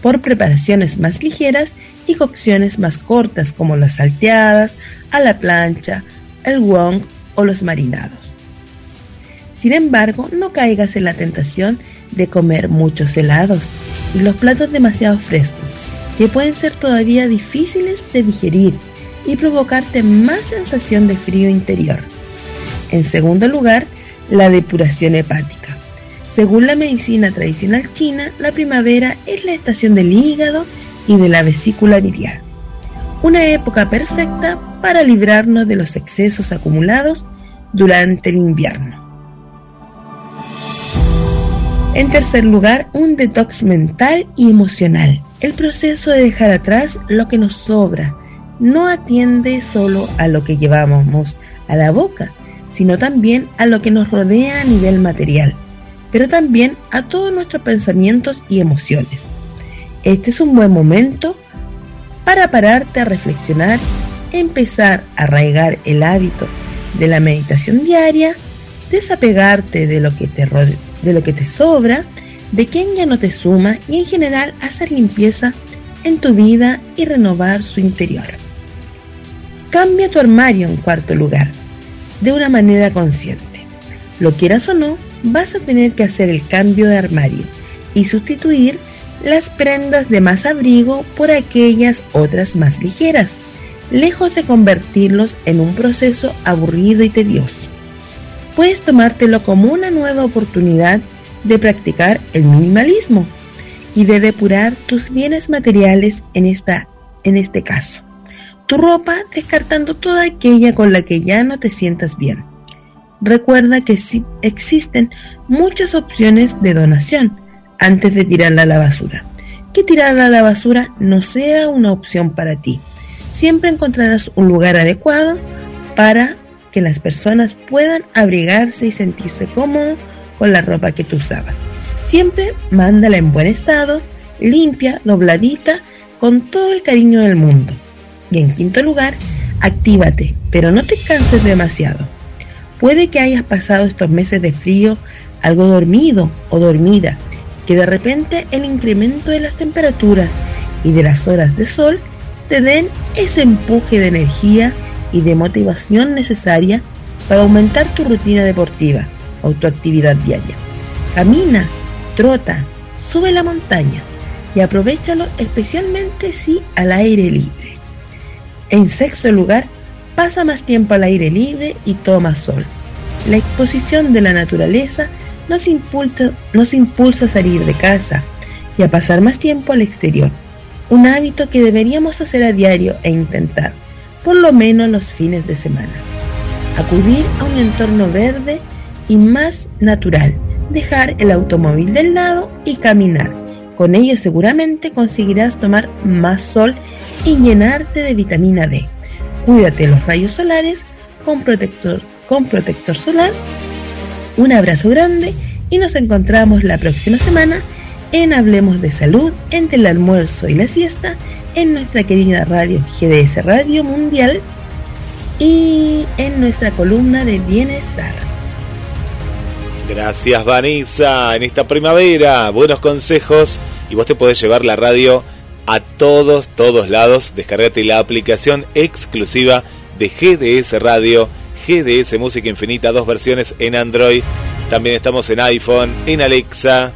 por preparaciones más ligeras y cocciones más cortas como las salteadas, a la plancha, el wong o los marinados. Sin embargo, no caigas en la tentación de comer muchos helados y los platos demasiado frescos, que pueden ser todavía difíciles de digerir y provocarte más sensación de frío interior. En segundo lugar, la depuración hepática. Según la medicina tradicional china, la primavera es la estación del hígado y de la vesícula biliar. Una época perfecta para librarnos de los excesos acumulados durante el invierno. En tercer lugar, un detox mental y emocional. El proceso de dejar atrás lo que nos sobra no atiende solo a lo que llevamos a la boca, sino también a lo que nos rodea a nivel material, pero también a todos nuestros pensamientos y emociones. Este es un buen momento para pararte a reflexionar, empezar a arraigar el hábito de la meditación diaria desapegarte de lo que te, de lo que te sobra, de quien ya no te suma y en general hacer limpieza en tu vida y renovar su interior. Cambia tu armario en cuarto lugar, de una manera consciente. Lo quieras o no, vas a tener que hacer el cambio de armario y sustituir las prendas de más abrigo por aquellas otras más ligeras, lejos de convertirlos en un proceso aburrido y tedioso. Puedes tomártelo como una nueva oportunidad de practicar el minimalismo y de depurar tus bienes materiales en, esta, en este caso. Tu ropa descartando toda aquella con la que ya no te sientas bien. Recuerda que sí existen muchas opciones de donación antes de tirarla a la basura. Que tirarla a la basura no sea una opción para ti. Siempre encontrarás un lugar adecuado para que las personas puedan abrigarse y sentirse cómodos con la ropa que tú usabas. Siempre mándala en buen estado, limpia, dobladita, con todo el cariño del mundo. Y en quinto lugar, actívate, pero no te canses demasiado. Puede que hayas pasado estos meses de frío algo dormido o dormida, que de repente el incremento de las temperaturas y de las horas de sol te den ese empuje de energía y de motivación necesaria para aumentar tu rutina deportiva o tu actividad diaria. Camina, trota, sube la montaña y aprovechalo especialmente si al aire libre. En sexto lugar, pasa más tiempo al aire libre y toma sol. La exposición de la naturaleza nos impulsa, nos impulsa a salir de casa y a pasar más tiempo al exterior, un hábito que deberíamos hacer a diario e intentar, por lo menos los fines de semana. Acudir a un entorno verde y más natural, dejar el automóvil del lado y caminar. Con ello seguramente conseguirás tomar más sol y llenarte de vitamina D. Cuídate los rayos solares con protector, con protector solar. Un abrazo grande y nos encontramos la próxima semana en Hablemos de Salud entre el almuerzo y la siesta en nuestra querida radio GDS Radio Mundial y en nuestra columna de bienestar. Gracias Vanessa, en esta primavera, buenos consejos y vos te podés llevar la radio a todos, todos lados. Descargate la aplicación exclusiva de GDS Radio, GDS Música Infinita, dos versiones en Android. También estamos en iPhone, en Alexa,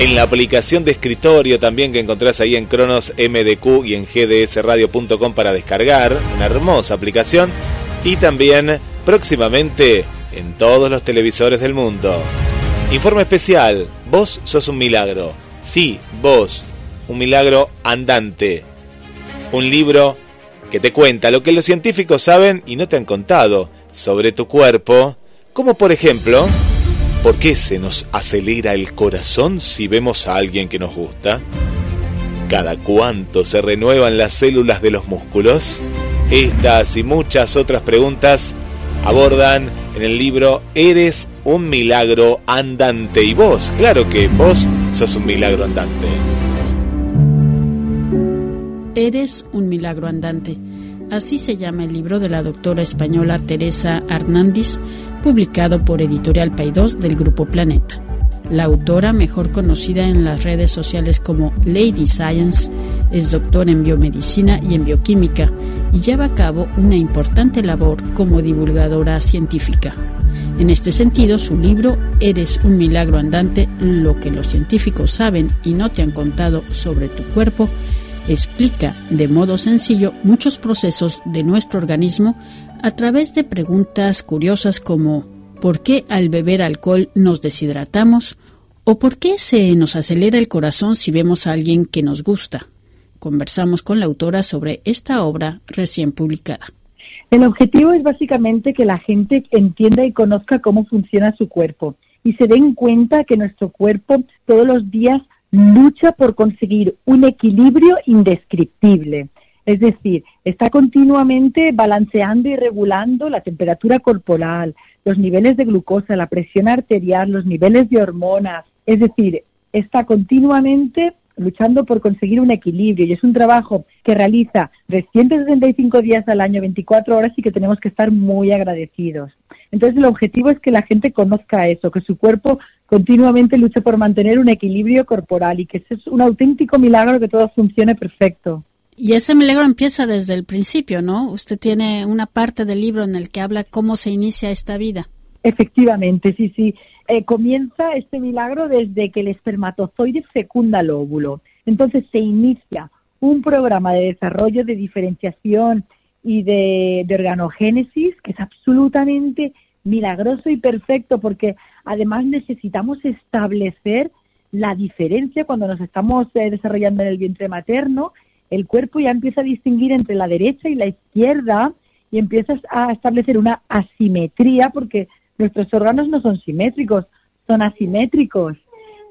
en la aplicación de escritorio también que encontrás ahí en Cronos MDQ y en gdsradio.com para descargar. Una hermosa aplicación. Y también próximamente en todos los televisores del mundo. Informe especial, vos sos un milagro. Sí, vos, un milagro andante. Un libro que te cuenta lo que los científicos saben y no te han contado sobre tu cuerpo, como por ejemplo, ¿por qué se nos acelera el corazón si vemos a alguien que nos gusta? ¿Cada cuánto se renuevan las células de los músculos? Estas y muchas otras preguntas abordan en el libro Eres un milagro andante. Y vos, claro que vos sos un milagro andante. Eres un milagro andante. Así se llama el libro de la doctora española Teresa Hernández, publicado por Editorial Paidós del Grupo Planeta. La autora, mejor conocida en las redes sociales como Lady Science, es doctora en biomedicina y en bioquímica y lleva a cabo una importante labor como divulgadora científica. En este sentido, su libro Eres un milagro andante, lo que los científicos saben y no te han contado sobre tu cuerpo, explica de modo sencillo muchos procesos de nuestro organismo a través de preguntas curiosas como ¿Por qué al beber alcohol nos deshidratamos? ¿O por qué se nos acelera el corazón si vemos a alguien que nos gusta? Conversamos con la autora sobre esta obra recién publicada. El objetivo es básicamente que la gente entienda y conozca cómo funciona su cuerpo y se den cuenta que nuestro cuerpo todos los días lucha por conseguir un equilibrio indescriptible. Es decir, está continuamente balanceando y regulando la temperatura corporal, los niveles de glucosa, la presión arterial, los niveles de hormonas. Es decir, está continuamente luchando por conseguir un equilibrio y es un trabajo que realiza 365 días al año, 24 horas y que tenemos que estar muy agradecidos. Entonces el objetivo es que la gente conozca eso, que su cuerpo continuamente luche por mantener un equilibrio corporal y que es un auténtico milagro que todo funcione perfecto. Y ese milagro empieza desde el principio, ¿no? Usted tiene una parte del libro en el que habla cómo se inicia esta vida. Efectivamente, sí, sí. Eh, comienza este milagro desde que el espermatozoide fecunda el óvulo. Entonces se inicia un programa de desarrollo, de diferenciación y de, organogénesis que es absolutamente milagroso y perfecto porque además necesitamos establecer la diferencia cuando nos estamos eh, desarrollando en el vientre materno. El cuerpo ya empieza a distinguir entre la derecha y la izquierda y empiezas a establecer una asimetría porque nuestros órganos no son simétricos, son asimétricos.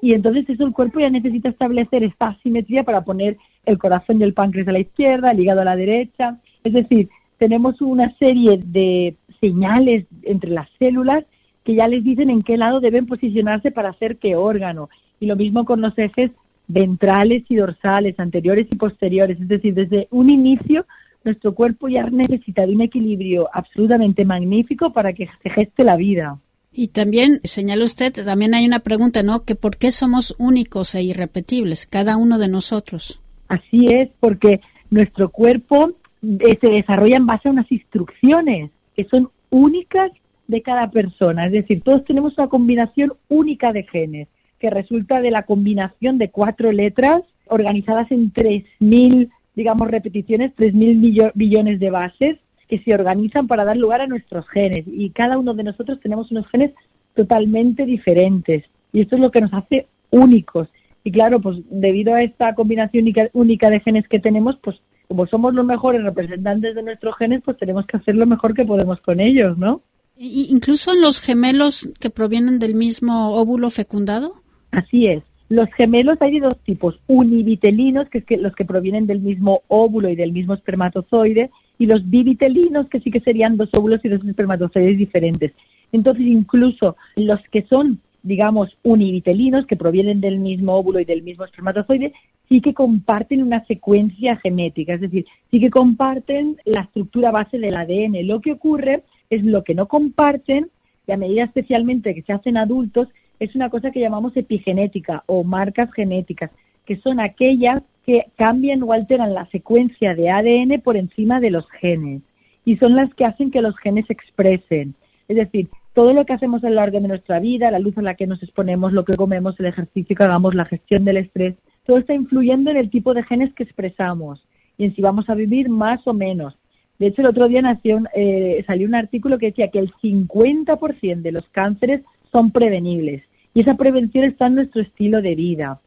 Y entonces eso el cuerpo ya necesita establecer esta asimetría para poner el corazón y el páncreas a la izquierda, el hígado a la derecha. Es decir, tenemos una serie de señales entre las células que ya les dicen en qué lado deben posicionarse para hacer qué órgano. Y lo mismo con los ejes ventrales y dorsales, anteriores y posteriores. Es decir, desde un inicio nuestro cuerpo ya necesita de un equilibrio absolutamente magnífico para que se geste la vida. Y también, señala usted, también hay una pregunta, ¿no? Que por qué somos únicos e irrepetibles, cada uno de nosotros. Así es, porque nuestro cuerpo eh, se desarrolla en base a unas instrucciones que son únicas de cada persona. Es decir, todos tenemos una combinación única de genes que resulta de la combinación de cuatro letras organizadas en 3.000 digamos, repeticiones, 3.000 billones de bases que se organizan para dar lugar a nuestros genes. Y cada uno de nosotros tenemos unos genes totalmente diferentes. Y esto es lo que nos hace únicos. Y claro, pues debido a esta combinación única, de genes que tenemos, pues como somos los mejores representantes de nuestros genes, pues tenemos que hacer lo mejor que podemos con ellos, ¿no? incluso en los gemelos que provienen del mismo óvulo fecundado. Así es. Los gemelos hay de dos tipos, univitelinos, que es que los que provienen del mismo óvulo y del mismo espermatozoide, y los bivitelinos, que sí que serían dos óvulos y dos espermatozoides diferentes. Entonces, incluso los que son, digamos, univitelinos, que provienen del mismo óvulo y del mismo espermatozoide, sí que comparten una secuencia genética, es decir, sí que comparten la estructura base del ADN. Lo que ocurre es lo que no comparten, y a medida especialmente que se hacen adultos, es una cosa que llamamos epigenética o marcas genéticas, que son aquellas que cambian o alteran la secuencia de ADN por encima de los genes y son las que hacen que los genes se expresen. Es decir, todo lo que hacemos a lo largo de nuestra vida, la luz a la que nos exponemos, lo que comemos, el ejercicio que hagamos, la gestión del estrés, todo está influyendo en el tipo de genes que expresamos y en si vamos a vivir más o menos. De hecho, el otro día nació, eh, salió un artículo que decía que el 50% de los cánceres son prevenibles y esa prevención está en nuestro estilo de vida.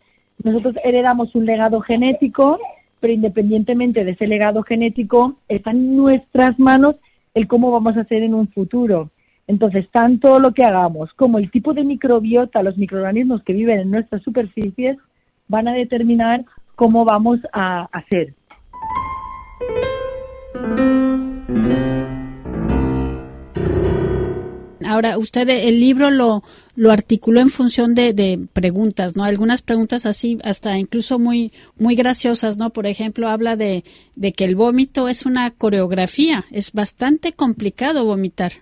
Nosotros heredamos un legado genético, pero independientemente de ese legado genético, está en nuestras manos el cómo vamos a hacer en un futuro. Entonces, tanto lo que hagamos como el tipo de microbiota, los microorganismos que viven en nuestras superficies, van a determinar cómo vamos a hacer. Ahora, usted el libro lo, lo articuló en función de, preguntas, ¿no? Algunas preguntas así, hasta incluso muy, muy graciosas, ¿no? Por ejemplo, habla de, de que el vómito es una coreografía, es bastante complicado vomitar.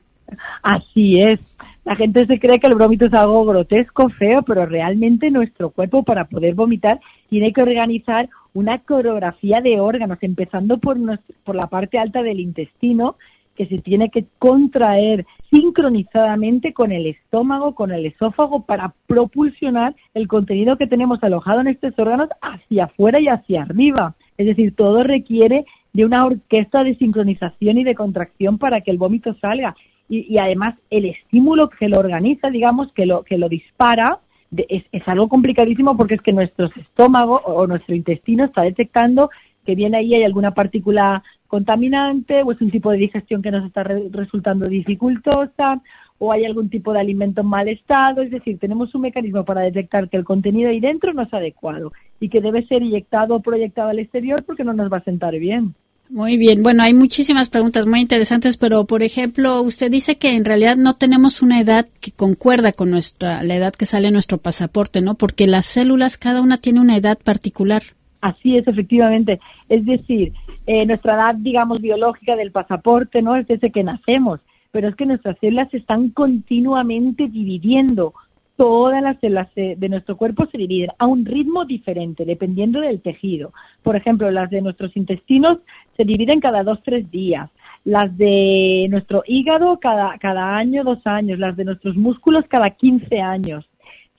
Así es. La gente se cree que el vómito es algo grotesco, feo, pero realmente nuestro cuerpo para poder vomitar tiene que organizar una coreografía de órganos, empezando por, por la parte alta del intestino, que se tiene que contraer sincronizadamente con el estómago, con el esófago, para propulsionar el contenido que tenemos alojado en estos órganos hacia afuera y hacia arriba. Es decir, todo requiere de una orquesta de sincronización y de contracción para que el vómito salga. Y, además el estímulo que lo organiza, digamos, que lo, que lo dispara, es, es, algo complicadísimo porque es que nuestro estómago o nuestro intestino está detectando que viene ahí hay alguna partícula contaminante o es un tipo de digestión que nos está resultando dificultosa o hay algún tipo de alimento en mal estado, es decir, tenemos un mecanismo para detectar que el contenido ahí dentro no es adecuado y que debe ser inyectado o proyectado al exterior porque no nos va a sentar bien. Muy bien, bueno, hay muchísimas preguntas muy interesantes, pero por ejemplo, usted dice que en realidad no tenemos una edad que concuerda con nuestra la edad que sale en nuestro pasaporte, ¿no? Porque las células cada una tiene una edad particular. Así es, efectivamente. Es decir, eh, nuestra edad, digamos, biológica del pasaporte, ¿no? Es desde que nacemos, pero es que nuestras células se están continuamente dividiendo todas las células de nuestro cuerpo se dividen a un ritmo diferente, dependiendo del tejido. Por ejemplo, las de nuestros intestinos se dividen cada dos, tres días. Las de nuestro hígado cada, cada año, dos años. Las de nuestros músculos cada 15 años.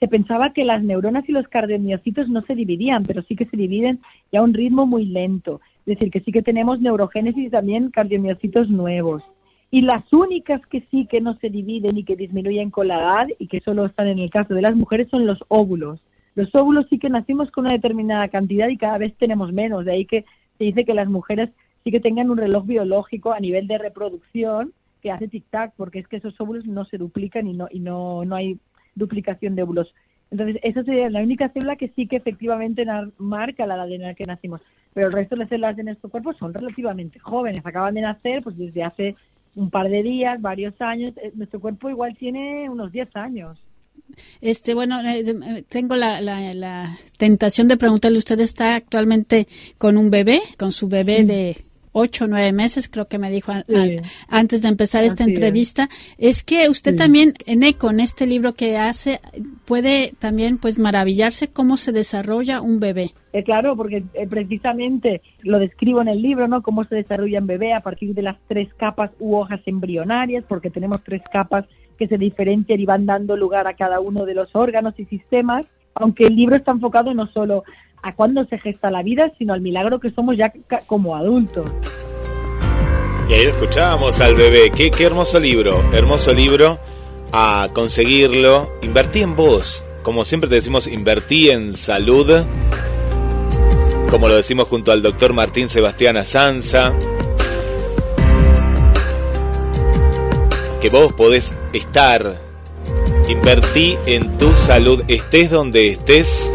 Se pensaba que las neuronas y los cardiomiocitos no se dividían, pero sí que se dividen ya a un ritmo muy lento. Es decir, que sí que tenemos neurogénesis y también cardiomiocitos nuevos. Y las únicas que sí que no se dividen y que disminuyen con la edad y que solo están en el caso de las mujeres son los óvulos. Los óvulos sí que nacimos con una determinada cantidad y cada vez tenemos menos. De ahí que se dice que las mujeres sí que tengan un reloj biológico a nivel de reproducción que hace tic-tac, porque es que esos óvulos no se duplican y no, y no, no hay duplicación de óvulos. Entonces, esa sería la única célula que sí que efectivamente marca la edad en la que nacimos. Pero el resto de las células de nuestro cuerpo son relativamente jóvenes, acaban de nacer pues desde hace un par de días, varios años. Eh, nuestro cuerpo igual tiene unos 10 años. Este, bueno, eh, eh, tengo la, la, tentación de preguntarle, ¿usted está actualmente con un bebé, con su bebé de ocho o nueve meses, creo que me dijo antes de empezar esta entrevista, es. que usted también, en ECO, en este libro que hace, puede también pues maravillarse cómo se desarrolla un bebé. Eh, claro, porque eh, precisamente lo describo en el libro, ¿no? Cómo se desarrolla un bebé a partir de las tres capas u hojas embrionarias, porque tenemos tres capas que se diferencian y van dando lugar a cada uno de los órganos y sistemas, aunque el libro está enfocado no solo a cuándo se gesta la vida, sino al milagro que somos ya como adultos. Y ahí escuchábamos al bebé. Qué, qué hermoso libro, hermoso libro. A conseguirlo, invertí en vos. Como siempre te decimos, invertí en salud. Como lo decimos junto al doctor Martín Sebastián Azanza. Que vos podés estar. Invertí en tu salud, estés donde estés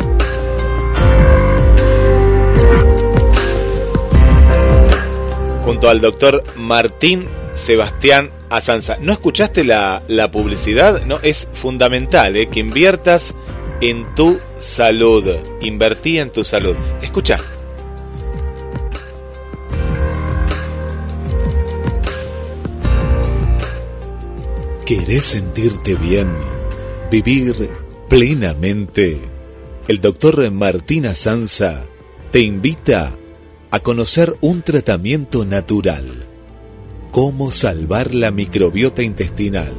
al doctor Martín Sebastián Azanza. ¿No escuchaste la, publicidad? No, es fundamental ¿eh? que inviertas en tu salud. Invertí en tu salud. Escucha. ¿Querés sentirte bien? ¿Vivir plenamente? El doctor Martín Azanza te invita a a conocer un tratamiento natural. Cómo salvar la microbiota intestinal.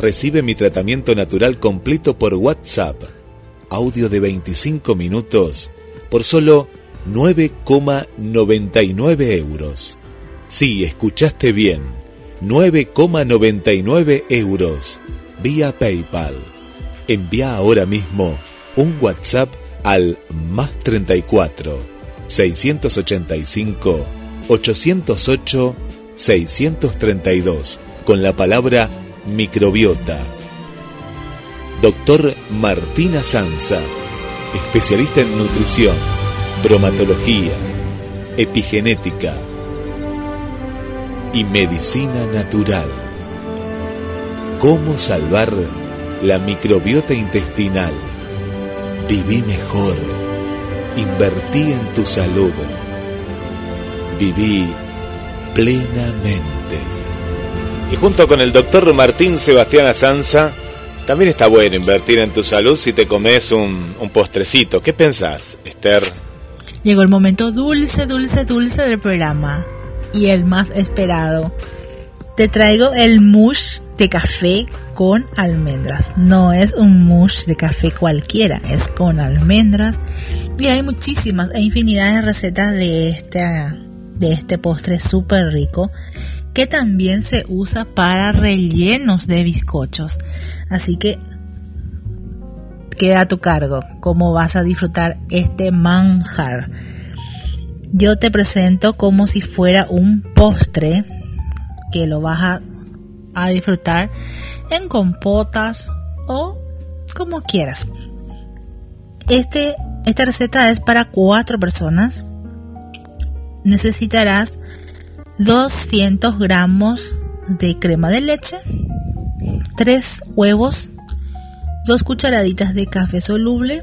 Recibe mi tratamiento natural completo por WhatsApp. Audio de 25 minutos por solo 9,99 euros. Sí, escuchaste bien. 9,99 euros. Vía PayPal. Envía ahora mismo un WhatsApp al más 34 685 808 632 con la palabra microbiota. Doctor Martina Sanza, especialista en nutrición, bromatología, epigenética y medicina natural. ¿Cómo salvar la microbiota intestinal? Viví mejor. Invertí en tu salud. Viví plenamente. Y junto con el doctor Martín Sebastián Azanza, también está bueno invertir en tu salud si te comes un, un postrecito. ¿Qué pensás, Esther? Llegó el momento dulce, dulce, dulce del programa. Y el más esperado. Te traigo el mush de café con almendras. No es un mousse de café cualquiera, es con almendras. Y hay muchísimas, hay infinidad de recetas de este, de este postre súper rico que también se usa para rellenos de bizcochos. Así que queda a tu cargo cómo vas a disfrutar este manjar. Yo te presento como si fuera un postre que lo vas a a disfrutar en compotas o como quieras. Este, esta receta es para cuatro personas necesitarás 200 gramos de crema de leche, 3 huevos, 2 cucharaditas de café soluble,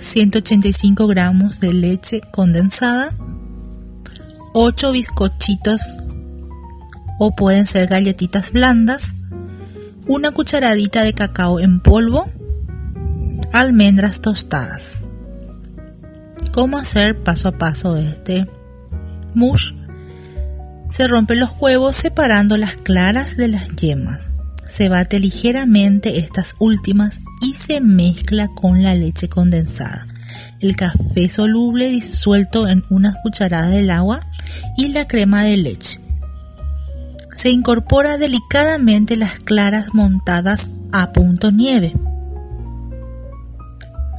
185 gramos de leche condensada, 8 bizcochitos o pueden ser galletitas blandas, una cucharadita de cacao en polvo, almendras tostadas. ¿Cómo hacer paso a paso este mush? Se rompen los huevos separando las claras de las yemas. Se bate ligeramente estas últimas y se mezcla con la leche condensada, el café soluble disuelto en unas cucharadas del agua y la crema de leche. Se incorpora delicadamente las claras montadas a punto nieve.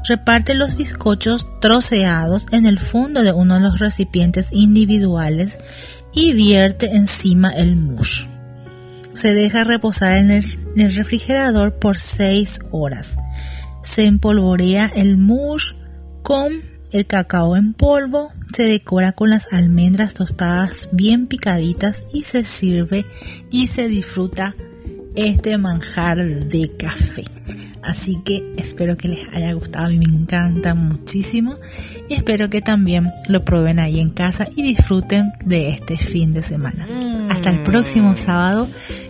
Reparte los bizcochos troceados en el fondo de uno de los recipientes individuales y vierte encima el mush. Se deja reposar en el, refrigerador por 6 horas. Se empolvorea el mush con el cacao en polvo, se decora con las almendras tostadas bien picaditas y se sirve y se disfruta este manjar de café. Así que espero que les haya gustado, a mí me encanta muchísimo y espero que también lo prueben ahí en casa y disfruten de este fin de semana. Hasta el próximo sábado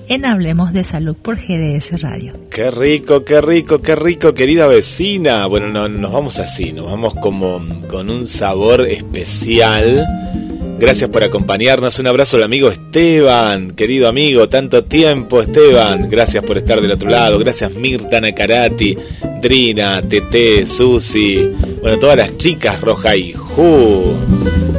en Hablemos de Salud por GDS Radio. Qué rico, qué rico, qué rico, querida vecina. Bueno, no, nos vamos así, nos vamos como con un sabor especial Gracias por acompañarnos. Un abrazo al amigo Esteban, querido amigo, tanto tiempo Esteban. Gracias por estar del otro lado. Gracias Mirta Nakarati, Drina, Tete, Susi, bueno, todas las chicas Roja y Ju.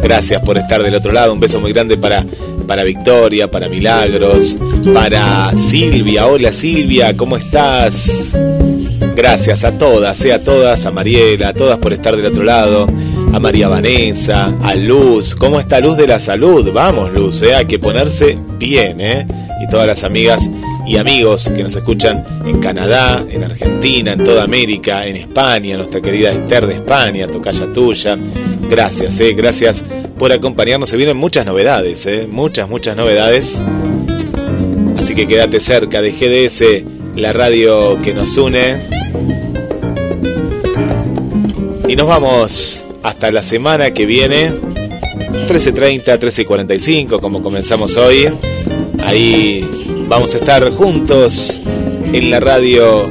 Gracias por estar del otro lado. Un beso muy grande para, para Victoria, para Milagros, para Silvia. Hola Silvia, ¿cómo estás? Gracias a todas, eh, a todas, a Mariela, a todas por estar del otro lado a María Vanessa, a Luz. ¿Cómo está Luz de la Salud? Vamos, Luz, ¿eh? hay que ponerse bien, ¿eh? Y todas las amigas y amigos que nos escuchan en Canadá, en Argentina, en toda América, en España, nuestra querida Esther de España, tocaya tuya. Gracias, ¿eh? Gracias por acompañarnos. Se vienen muchas novedades, ¿eh? Muchas, muchas novedades. Así que quédate cerca de GDS, la radio que nos une. Y nos vamos hasta la semana que viene. 13.30, 13.45, como comenzamos hoy. Ahí vamos a estar juntos en la radio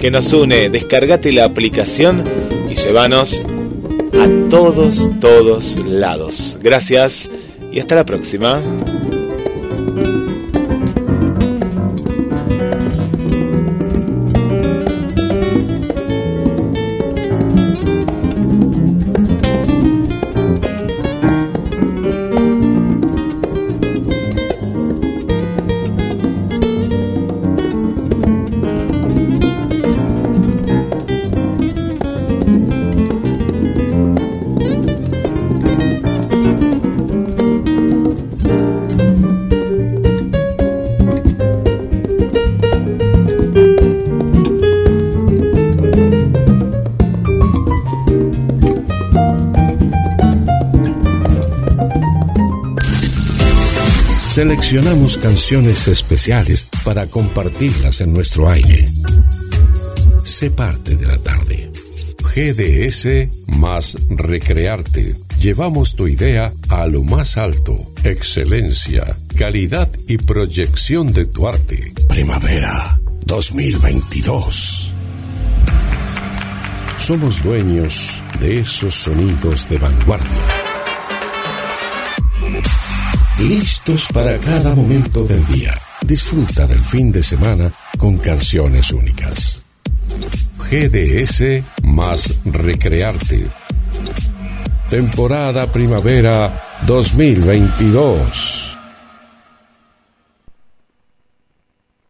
que nos une. Descargate la aplicación y llévanos a todos, todos lados. Gracias y hasta la próxima. Seleccionamos canciones especiales para compartirlas en nuestro aire. Sé parte de la tarde. GDS más Recrearte. Llevamos tu idea a lo más alto. Excelencia, calidad y proyección de tu arte. Primavera 2022. Somos dueños de esos sonidos de vanguardia listos para cada momento del día. Disfruta del fin de semana con canciones únicas. GDS más Recrearte. Temporada Primavera 2022.